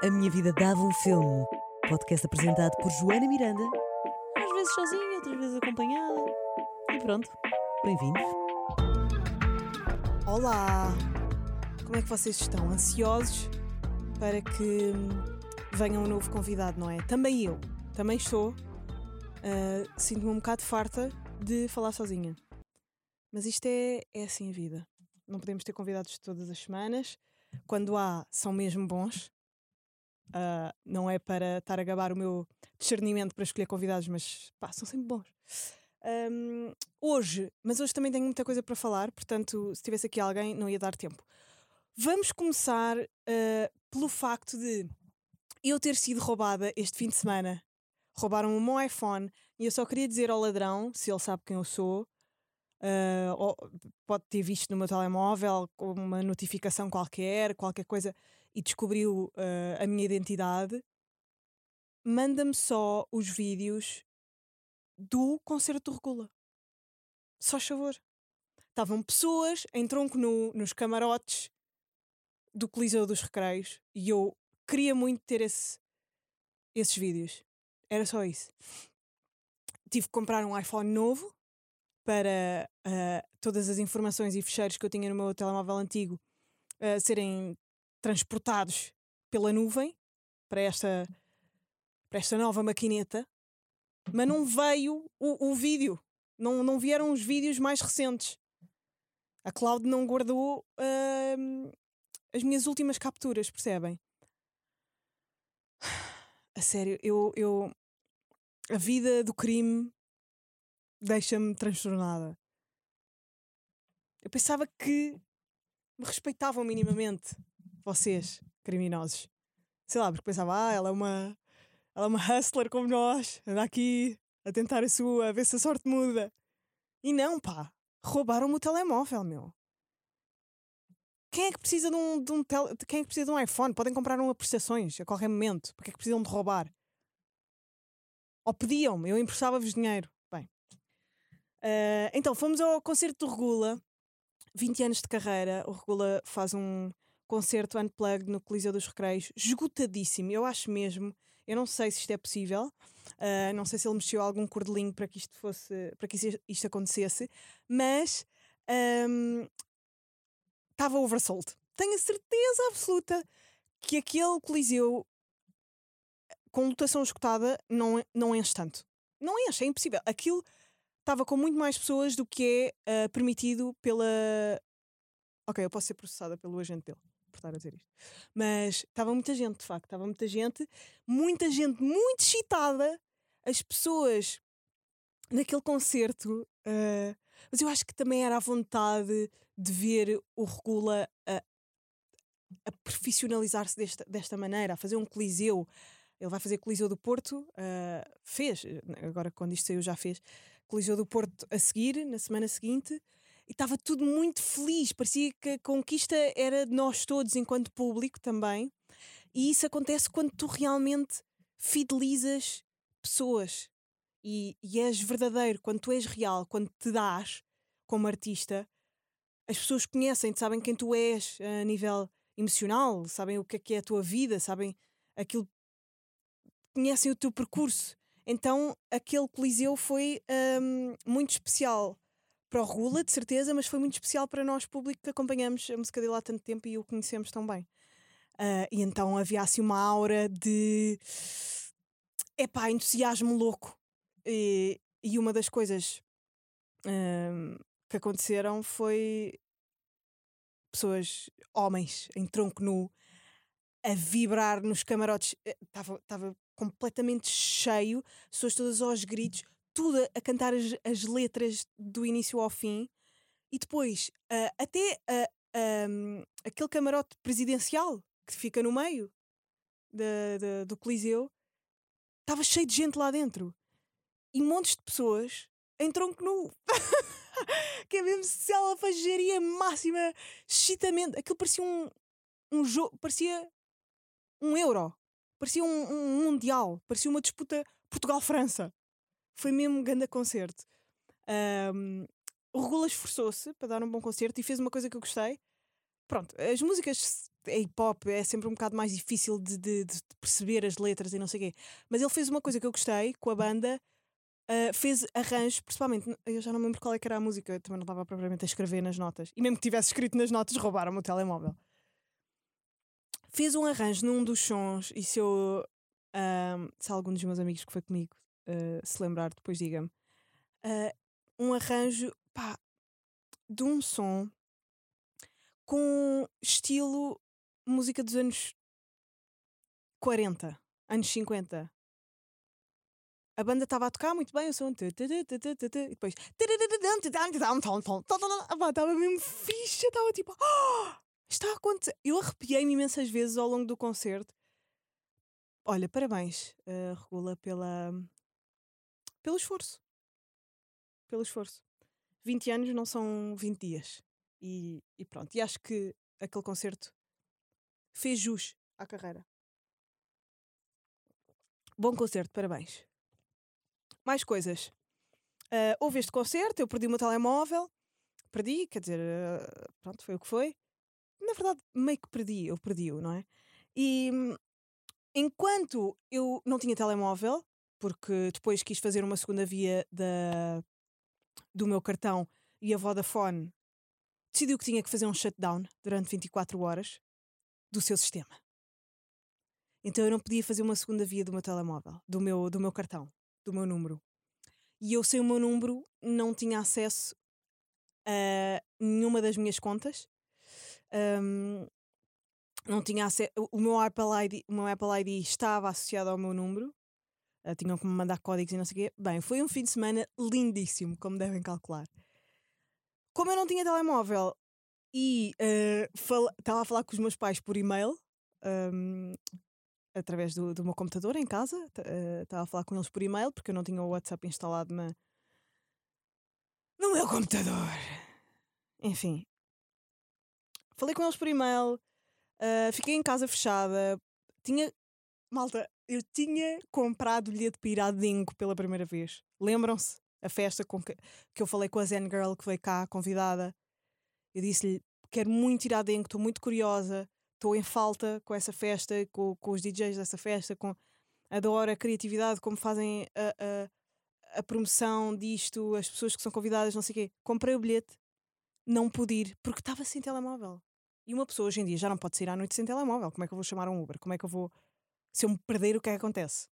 A Minha Vida Dava um Filme. Podcast apresentado por Joana Miranda. Às vezes sozinha, outras vezes acompanhada. E pronto, bem-vindos. Olá! Como é que vocês estão? Ansiosos para que hum, venha um novo convidado, não é? Também eu, também estou. Uh, Sinto-me um bocado farta de falar sozinha. Mas isto é, é assim a vida. Não podemos ter convidados todas as semanas. Quando há, são mesmo bons. Uh, não é para estar a gabar o meu discernimento para escolher convidados, mas pá, são sempre bons. Um, hoje, mas hoje também tenho muita coisa para falar, portanto, se tivesse aqui alguém, não ia dar tempo. Vamos começar uh, pelo facto de eu ter sido roubada este fim de semana. Roubaram o meu iPhone e eu só queria dizer ao ladrão, se ele sabe quem eu sou, uh, pode ter visto no meu telemóvel uma notificação qualquer, qualquer coisa, e descobriu uh, a minha identidade, manda-me só os vídeos do concerto do Regula. Só favor. Estavam pessoas em tronco nu nos camarotes do Coliseu dos Recreios e eu queria muito ter esse, esses vídeos. Era só isso. Tive que comprar um iPhone novo para uh, todas as informações e fecheiros que eu tinha no meu telemóvel antigo uh, serem transportados pela nuvem para esta, para esta nova maquineta, mas não veio o, o vídeo, não, não vieram os vídeos mais recentes. A cloud não guardou uh, as minhas últimas capturas, percebem? A sério, eu, eu. A vida do crime deixa-me transtornada. Eu pensava que me respeitavam minimamente vocês, criminosos. Sei lá, porque pensava, ah, ela é uma. Ela é uma hustler como nós, anda aqui a tentar a sua, a ver se a sorte muda. E não, pá, roubaram-me o telemóvel, meu. Quem é que precisa de um, de um tele... Quem é que precisa de um iPhone? Podem comprar um a prestações a qualquer momento. Porque é que precisam de roubar? Ou pediam-me, eu emprestava-vos dinheiro. Bem. Uh, então, fomos ao concerto do Regula. 20 anos de carreira. O Regula faz um, concerto unplugged no Coliseu dos Recreios, esgotadíssimo, eu acho mesmo. Eu não sei se isto é possível, uh, não sei se ele mexeu algum cordelinho para que isto fosse, para que isto acontecesse, mas estava um, oversold. Tenho a certeza absoluta que aquele Coliseu com lotação escutada não, não enche tanto. Não enche, é impossível. Aquilo estava com muito mais pessoas do que é uh, permitido pela. Ok, eu posso ser processada pelo agente dele por estar a dizer isto. Mas estava muita gente, de facto, estava muita gente, muita gente muito excitada. As pessoas naquele concerto, uh, mas eu acho que também era a vontade de ver o Regula a, a profissionalizar-se desta, desta maneira, a fazer um coliseu. Ele vai fazer Coliseu do Porto, uh, fez, agora quando isto saiu já fez, Coliseu do Porto a seguir, na semana seguinte, e estava tudo muito feliz. Parecia que a conquista era de nós todos, enquanto público também. E isso acontece quando tu realmente fidelizas pessoas e, e és verdadeiro, quando tu és real, quando te dás como artista. As pessoas conhecem-te, sabem quem tu és a nível emocional, sabem o que é que é a tua vida, sabem aquilo, conhecem o teu percurso. Então aquele Coliseu foi hum, muito especial para o Regula, de certeza, mas foi muito especial para nós, público, que acompanhamos a música dele há tanto tempo e o conhecemos tão bem. Uh, e então havia assim uma aura de epá, entusiasmo louco. E, e uma das coisas uh, que aconteceram foi pessoas, homens, em tronco nu, a vibrar nos camarotes. Estava eh, completamente cheio, pessoas todas aos gritos tudo a cantar as, as letras do início ao fim e depois uh, até uh, um, aquele camarote presidencial que fica no meio de, de, do Coliseu estava cheio de gente lá dentro e montes de pessoas em tronco nu. que é mesmo selvageria máxima, excitamento. Aquilo parecia um, um jogo, parecia um euro, parecia um, um mundial, parecia uma disputa Portugal-França foi mesmo um grande concerto. Um, o Regula esforçou-se para dar um bom concerto e fez uma coisa que eu gostei. Pronto, as músicas é hip hop, é sempre um bocado mais difícil de, de- de perceber as letras e não sei o quê. Mas ele fez uma coisa que eu gostei com a banda, ah, fez arranjos, principalmente, eu já não me lembro qual é era a música, eu também não estava propriamente a escrever nas notas. E mesmo que tivesse escrito nas notas, roubaram-me o telemóvel. Fez um arranjo num dos sons, e se eu. ah, se algum dos meus amigos que foi comigo ah, se lembrar, depois diga-me. Ah, um arranjo, pá, de um som com estilo música dos anos 40, anos 50. A banda estava a tocar muito bem o som. E depois. Estava mesmo fixe. Estava tipo. "Ah, Está a acontecer. Eu arrepiei-me imensas vezes ao longo do concerto. Olha, parabéns, eh, Regula, pela, pelo esforço. Pelo esforço. 20 anos não são 20 dias. E, e pronto. E acho que aquele concerto fez jus à carreira. Bom concerto, parabéns. Mais coisas. Ah, houve este concerto, eu perdi o meu telemóvel. Perdi, quer dizer, ah, pronto, foi o que foi. Na verdade, meio que perdi, eu perdi-o, não é? E hum, enquanto eu não tinha telemóvel, porque depois quis fazer uma segunda via da, do meu cartão e a Vodafone decidiu que tinha que fazer um shutdown durante 24 horas do seu sistema. Então eu não podia fazer uma segunda via do meu telemóvel, do meu, do meu cartão, do meu número. E eu, sem o meu número, não tinha acesso a nenhuma das minhas contas. Ahm, não tinha. O meu Apple ID, o meu Apple ID estava associado ao meu número. Ah, tinham que me mandar códigos e não sei o quê. Bem, foi um fim de semana lindíssimo, como devem calcular. Como eu não tinha telemóvel e ah, estava a falar com os meus pais por e-mail, ahm, através do, do meu computador em casa, ah, estava a falar com eles por e-mail, porque eu não tinha o WhatsApp instalado na, no meu computador. Enfim, falei com eles por e-mail, fiquei em casa fechada, tinha. Malta, eu tinha comprado bilhete para ir à Dingo pela primeira vez. Lembram-se? A festa com que, que eu falei com a Zen Girl que veio cá, convidada. Eu disse-lhe: quero muito ir à Dingo, estou muito curiosa, estou em falta com essa festa, com, com os DJs dessa festa, com, adoro a criatividade, como fazem a, a, a promoção disto, as pessoas que são convidadas, não sei o quê. Comprei o bilhete, não pude ir, porque estava sem telemóvel. E uma pessoa hoje em dia já não pode sair à noite sem telemóvel. Como é que eu vou chamar um Uber? Como é que eu vou. Se eu me perder, o que é que acontece?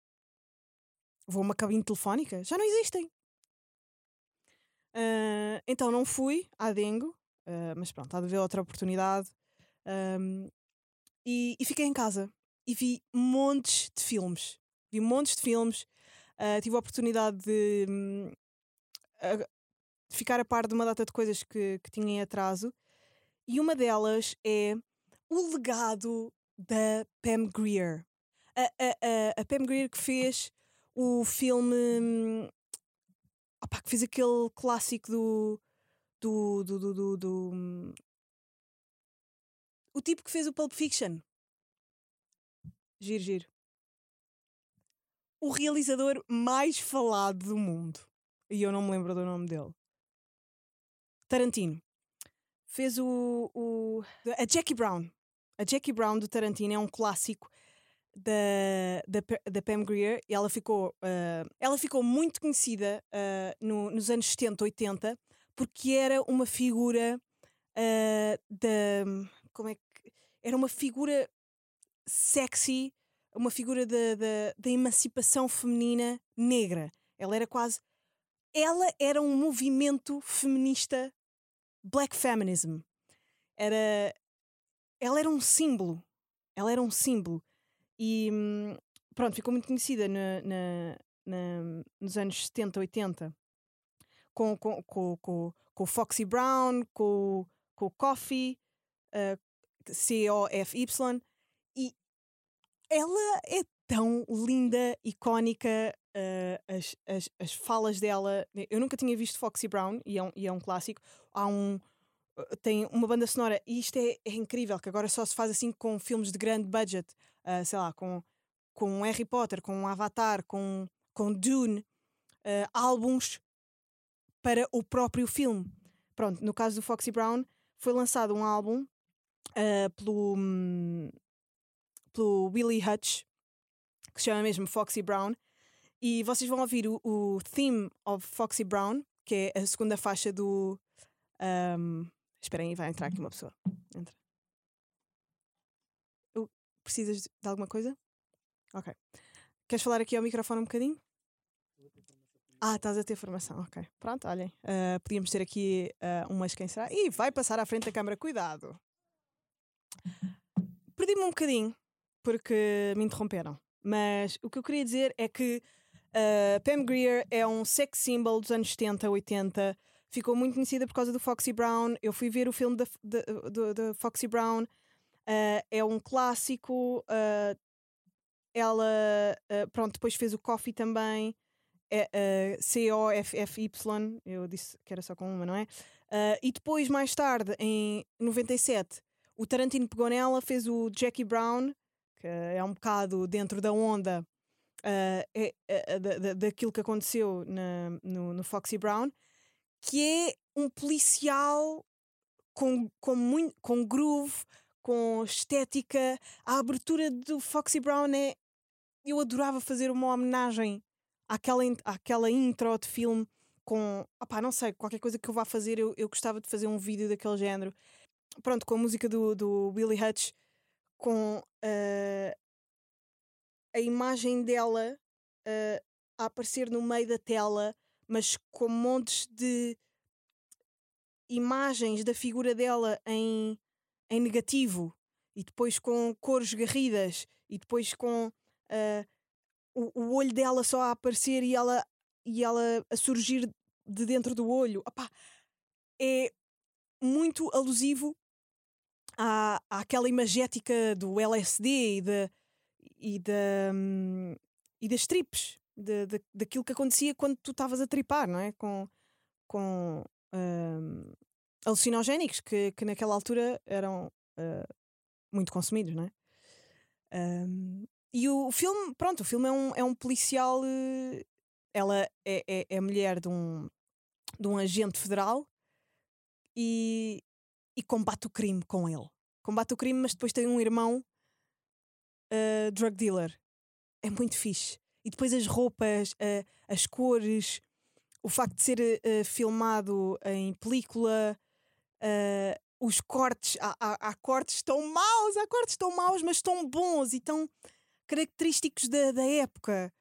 Vou a uma cabine telefónica? Já não existem. Ah, então não fui à Dengo, ah, mas pronto, há de haver outra oportunidade. Ahm, e, e fiquei em casa e vi montes de filmes. Vi montes de filmes. Ah, tive a oportunidade de, hum, de ficar a par de uma data de coisas que, que tinha em atraso. E uma delas é o legado da Pam Grier. A, a, a, Pam Grier que fez o filme. opá, que fez aquele clássico do. do. do. do. do, do, o tipo que fez o Pulp Fiction. Giro, giro. O realizador mais falado do mundo. E eu não me lembro do nome dele. Tarantino. Fez o. o a Jackie Brown. A Jackie Brown do Tarantino é um clássico da, da, da Pam Grier e ela ficou, ah, ela ficou muito conhecida ah, no- nos anos 70, 80 porque era uma figura ah, da. Como é que. Era uma figura sexy, uma figura da emancipação feminina negra. Ela era quase. Ela era um movimento feminista, black feminism. Era. Ela era um símbolo. Ela era um símbolo. E hum, pronto, ficou muito conhecida na, na- na- nos anos 70, 80 com, com, com, com, com o Foxy Brown, com, com o Coffee, uh, C-O-F-Y. E ela é tão linda, icónica. uh, as, as, as falas dela. Eu nunca tinha visto Foxy Brown e é um, e é um clássico. Há um. uh, Tem uma banda sonora, e isto é, é incrível, que agora só se faz assim com filmes de grande budget, uh, sei lá, com, com Harry Potter, com Avatar, com, com Dune, uh, álbuns para o próprio filme. Pronto, no caso do Foxy Brown, foi lançado um álbum uh, pelo, hum, pelo Willie Hutch, que se chama mesmo Foxy Brown. E vocês vão ouvir o, o theme of Foxy Brown, que é a segunda faixa do. Um, esperem vai entrar aqui uma pessoa. Entra. Precisas de de alguma coisa? Ok. Queres falar aqui ao microfone um bocadinho? Ah, estás a ter formação, ok. Pronto, olhem. ah, podíamos ter aqui ah, umas quem será. Ih, vai passar à frente da câmara, cuidado. Perdi-me um bocadinho porque me interromperam. Mas o que eu queria dizer é que ah, Pam Grier é um sex symbol dos anos 70, 80. Ficou muito conhecida por causa do Foxy Brown. Eu fui ver o filme da, da, do- da Foxy Brown. Ah, é um clássico. ah, ela, ah, pronto, depois fez o Coffee também. É, C-O-F-F-Y. Eu disse que era só com uma, não é? E depois, mais tarde, em 97, o Tarantino pegou nela, fez o Jackie Brown, que é um bocado dentro da onda é- é- da- daquilo que aconteceu na- no, no Foxy Brown, que é um policial com, com, muito, com groove, com estética. A abertura do Foxy Brown é. Eu adorava fazer uma homenagem àquela, àquela intro de filme com. Opá, não sei, qualquer coisa que eu vá fazer, eu, eu gostava de fazer um vídeo daquele género. Pronto, com a música do, do Willie Hutch, com ah, a imagem dela ah, a aparecer no meio da tela, mas com montes de imagens da figura dela em, em negativo e depois com cores garridas e depois com ah, o, o olho dela só a aparecer e ela, e ela a surgir de dentro do olho. É muito alusivo à, àquela imagética do LSD e, da e, da, hum, e das trips, de, de- daquilo que acontecia quando tu estavas a tripar, não é? Com, com hum, alucinogénicos que, que naquela altura eram ah, muito consumidos, não é? Hum, e o filme, pronto, o filme é um, é um policial. eh, ela é, é, é mulher de um, de um agente federal e, e combate o crime com ele. Combate o crime, mas depois tem um irmão uh, drug dealer. É muito fixe. E depois as roupas, uh, as cores, o facto de ser uh, filmado em película, uh, os cortes. Há, há- há cortes tão maus, há cortes tão maus, mas tão bons e tão característicos da, da época.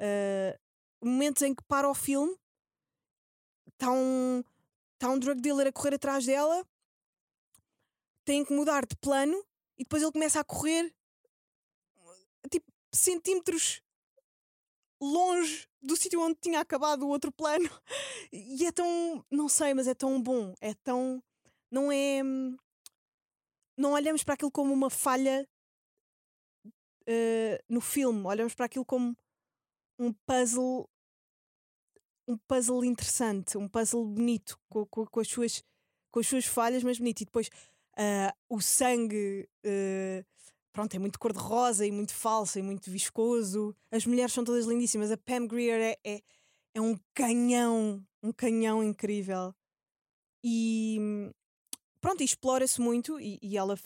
Uh, momentos em que para o filme, está um, tá um drug dealer a correr atrás dela, tem que mudar de plano e depois ele começa a correr tipo centímetros longe do sítio onde tinha acabado o outro plano. E é tão, não sei, mas é tão bom, é tão, não é, não olhamos para aquilo como uma falha eh, no filme, olhamos para aquilo como um puzzle, um puzzle interessante, um puzzle bonito, com, com, com as suas com as suas falhas, mas bonito. E depois ah, o sangue eh, pronto, é muito cor-de-rosa e muito falso e muito viscoso. As mulheres são todas lindíssimas. A Pam Grier é, é, é um canhão, um canhão incrível. E pronto, explora-se muito e, e ela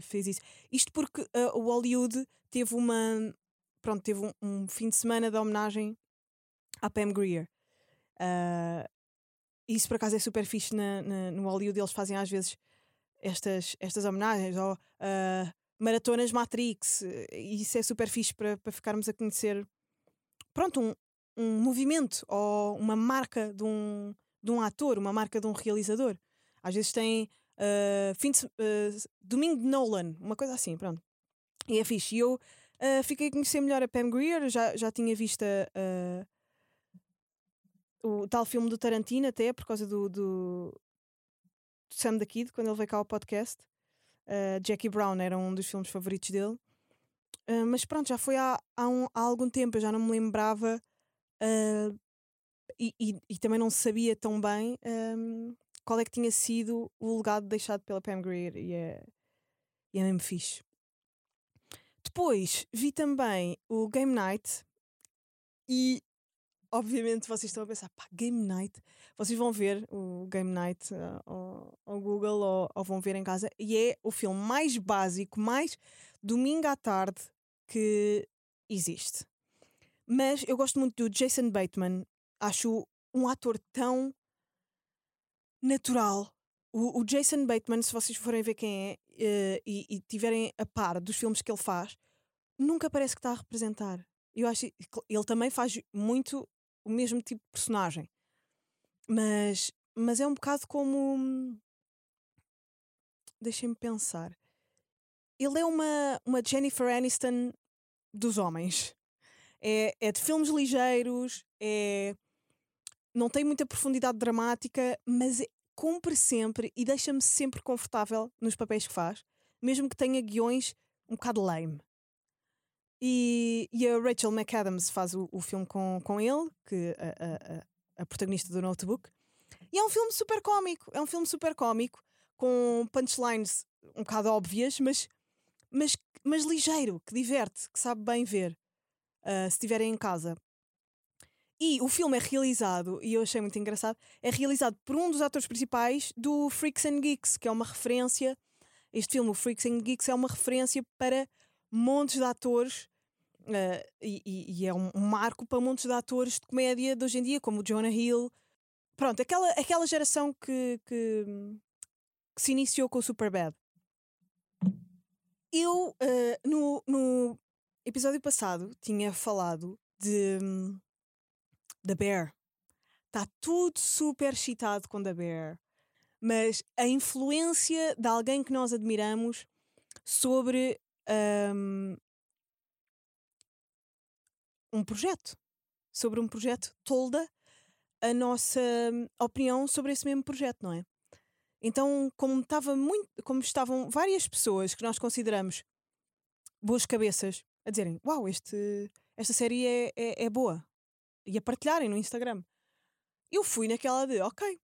fez isso. Isto porque ah, o Hollywood teve uma pronto, teve um, um fim de semana de homenagem à Pam Grier. Ah, isso por acaso é super fixe na, na- no Hollywood, eles fazem às vezes estas, estas homenagens ou ah, maratonas Matrix, isso é super fixe para, para ficarmos a conhecer pronto, um, um movimento ou uma marca de um, de um ator, uma marca de um realizador. Às vezes tem ah, fim de, ah, domingo de Nolan, uma coisa assim, pronto. E é fixe. E eu ah, fiquei a conhecer melhor a Pam Grier, já, já tinha visto o tal filme do Tarantino, até por causa do, do Sam the Kid, quando ele veio cá ao podcast. Uh, Jackie Brown era um dos filmes favoritos dele. Uh, mas pronto, já foi há, há, um- há algum tempo, eu já não me lembrava uh, e, e- e também não sabia tão bem um, qual é que tinha sido o legado deixado pela Pam Grier e é, e é mesmo fixe. Depois vi também o Game Night e obviamente vocês estão a pensar, pá, Game Night. Vocês vão ver o Game Night uh, ao, ao, Google ou, ou, vão ver em casa. E é o filme mais básico, mais domingo à tarde que existe. Mas eu gosto muito do Jason Bateman. Acho um ator tão natural. O, o Jason Bateman, se vocês forem ver quem é uh, e, e tiverem a par dos filmes que ele faz, nunca parece que está a representar. Eu acho ele também faz muito o mesmo tipo de personagem. Mas, mas é um bocado como. Deixem-me pensar. Ele é uma, uma Jennifer Aniston dos homens. É, é de filmes ligeiros, é, não tem muita profundidade dramática, mas é, cumpre sempre e deixa-me sempre confortável nos papéis que faz, mesmo que tenha guiões um bocado lame. E, e a Rachel McAdams faz o, o filme com, com ele, que a, a, a, protagonista do Notebook. E é um filme super cómico. É um filme super cómico, com punchlines um bocado óbvias, mas, mas, mas ligeiro, que diverte, que sabe bem ver, uh, se estiverem em casa. E o filme é realizado, e eu achei muito engraçado, é realizado por um dos atores principais do Freaks and Geeks, que é uma referência. Este filme, o Freaks and Geeks, é uma referência para montes de atores Uh, e, e, é um, um, marco para montes de atores de comédia de hoje em dia, como o Jonah Hill. Pronto, aquela, aquela geração que, que, que se iniciou com o Superbad. Eu, uh, no, no episódio passado, tinha falado de da Bear. Está tudo super excitado com The Bear. Mas a influência de alguém que nós admiramos sobre um, um projeto, sobre um projeto, tolda a nossa hum, opinião sobre esse mesmo projeto, não é? Então, como, estava muito, como estavam várias pessoas que nós consideramos boas cabeças a dizerem: Uau, este, esta série é, é, é boa, e a partilharem no Instagram, eu fui naquela de: Ok,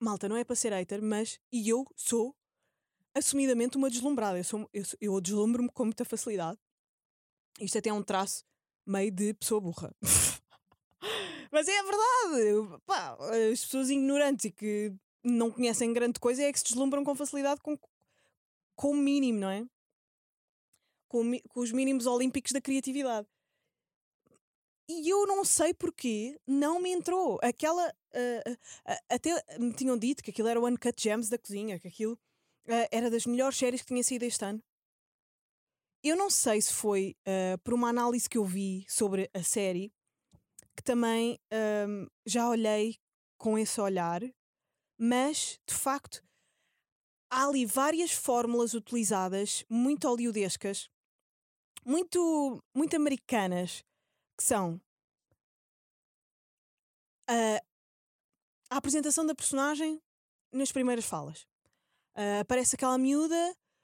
malta, não é para ser hater, mas. E eu sou assumidamente uma deslumbrada. Eu, sou, eu, eu deslumbro-me com muita facilidade. Isto até é um traço meio de pessoa burra. Mas é a verdade. Pá, as pessoas ignorantes e que não conhecem grande coisa é que se deslumbram com facilidade com, com o mínimo, não é? Com, com os mínimos olímpicos da criatividade. E eu não sei porquê não me entrou. Aquela. Uh, até me tinham dito que aquilo era o Uncut Gems da cozinha, que aquilo uh, era das melhores séries que tinha saído este ano. Eu não sei se foi por uma análise que eu vi sobre a série, que também um, já olhei com esse olhar, mas de facto há ali várias fórmulas utilizadas, muito hollywoodescas, muito, muito americanas, que são a, a apresentação da personagem nas primeiras falas. Uh, aparece aquela miúda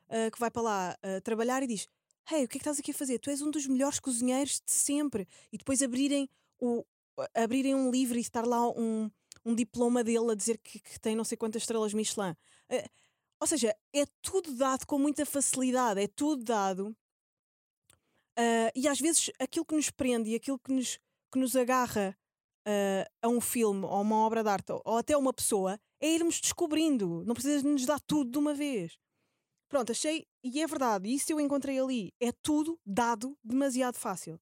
uh, que vai para lá uh, trabalhar e diz: hey, o que é que estás aqui a fazer? Tu és um dos melhores cozinheiros de sempre. E depois abrirem, o, abrirem um livro e estar lá um, um diploma dele a dizer que, que tem não sei quantas estrelas Michelin. Ou seja, é tudo dado com muita facilidade, é tudo dado. Uh, e às vezes aquilo que nos prende e aquilo que nos, que nos agarra uh, a um filme ou uma obra de arte ou até uma pessoa é irmos descobrindo. Não precisas nos dar tudo de uma vez. Pronto, achei, e é verdade, isso eu encontrei ali. É tudo dado demasiado fácil.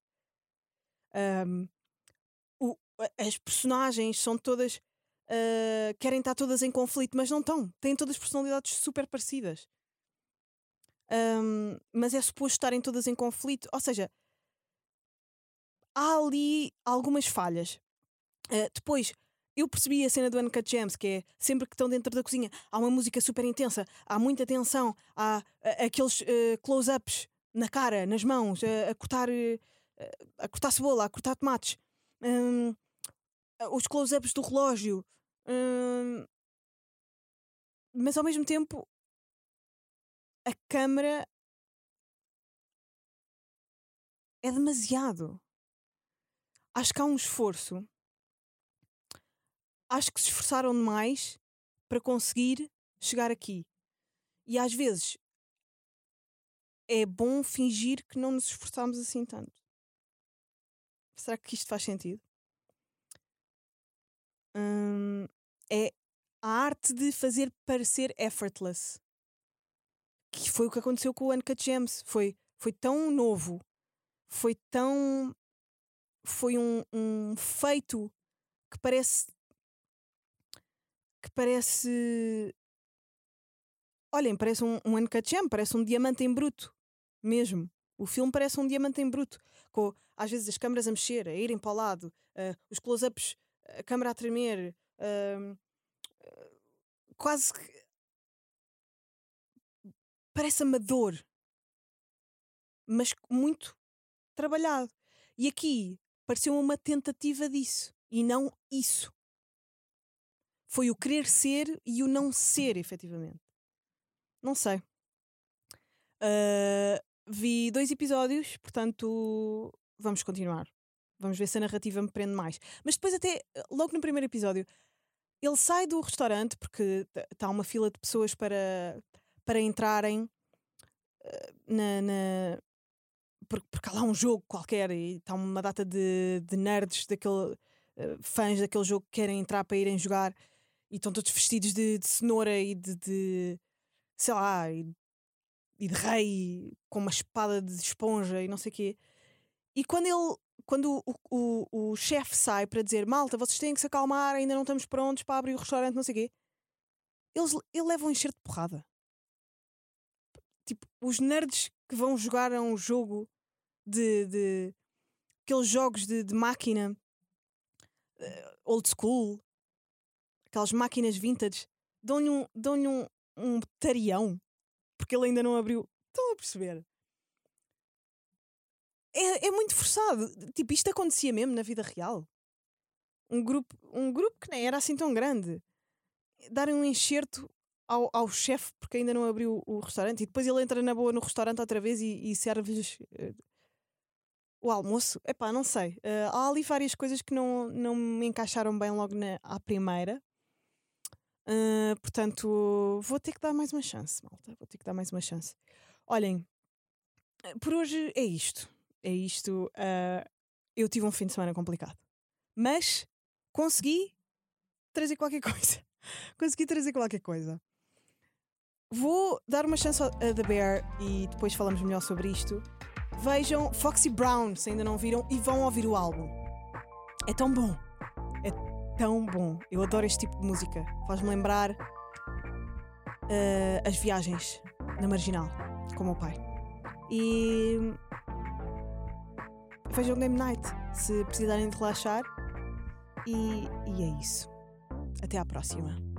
Um, o, as personagens são todas. Uh, querem estar todas em conflito, mas não estão. Têm todas personalidades super parecidas. Um, mas é suposto estarem todas em conflito. Ou seja, há ali algumas falhas. Uh, depois, eu percebi a cena do Uncut Gems, que é sempre que estão dentro da cozinha, há uma música super intensa, há muita tensão, há uh, aqueles uh, close-ups na cara, nas mãos, a cortar a cortar cebola, a cortar tomates, um, os close-ups do relógio, um, mas ao mesmo tempo a câmera é demasiado. Acho que há um esforço acho que se esforçaram demais para conseguir chegar aqui. E às vezes é bom fingir que não nos esforçámos assim tanto. Será que isto faz sentido? hum, é a arte de fazer parecer effortless. Que foi o que aconteceu com o Uncut Gems. Foi, foi tão novo, foi tão. Foi um, um feito que parece. que parece. Olhem, parece um, um Uncut parece um diamante em bruto. Mesmo. O filme parece um diamante em bruto. Com, às vezes, as câmaras a mexer, a irem para o lado, uh, os close-ups, a câmera a tremer. Uh, quase que. Parece amador. Mas muito trabalhado. E aqui pareceu uma tentativa disso. E não isso. Foi o querer ser e o não ser, efetivamente. Não sei. Uh, vi dois episódios, portanto, vamos continuar. Vamos ver se a narrativa me prende mais. Mas depois, até logo no primeiro episódio, ele sai do restaurante porque está uma fila de pessoas para, para entrarem uh, na, na porque, porque há lá um jogo qualquer e está uma data de, de nerds daquele uh, fãs daquele jogo que querem entrar para irem jogar e estão todos vestidos de, de cenoura e de, de sei lá, e, e, de rei com uma espada de esponja e não sei o quê. E quando ele, quando o, o, o chefe sai para dizer malta, vocês têm que se acalmar, ainda não estamos prontos para abrir o restaurante, não sei o quê, eles, ele leva um enxerto de porrada. Tipo, os nerds que vão jogar a um jogo de, de aqueles jogos de, de máquina uh, old school, aquelas máquinas vintage, dão-lhe um, dão um, um tarião porque ele ainda não abriu. Estão a perceber? É, é muito forçado. Tipo, isto acontecia mesmo na vida real. Um grupo, um grupo que nem era assim tão grande. Darem um enxerto ao, ao chefe porque ainda não abriu o, restaurante e depois ele entra na boa no restaurante outra vez e, e serve-lhes uh, o almoço. Epá, não sei. Uh, há ali várias coisas que não, não me encaixaram bem logo na, à primeira. Uh, portanto, vou ter que dar mais uma chance, malta. Vou ter que dar mais uma chance. Olhem, por hoje é isto. É isto. Eu tive um fim de semana complicado. Mas consegui trazer qualquer coisa. consegui trazer qualquer coisa. Vou dar uma chance a The Bear e depois falamos melhor sobre isto. Vejam Foxy Brown, se ainda não viram, e vão ouvir o álbum. É tão bom. É tão bom. Eu adoro este tipo de música. Faz-me lembrar uh, as viagens na marginal com o meu pai. E vejam Game Night se precisarem de relaxar. E, e é isso. Até à próxima.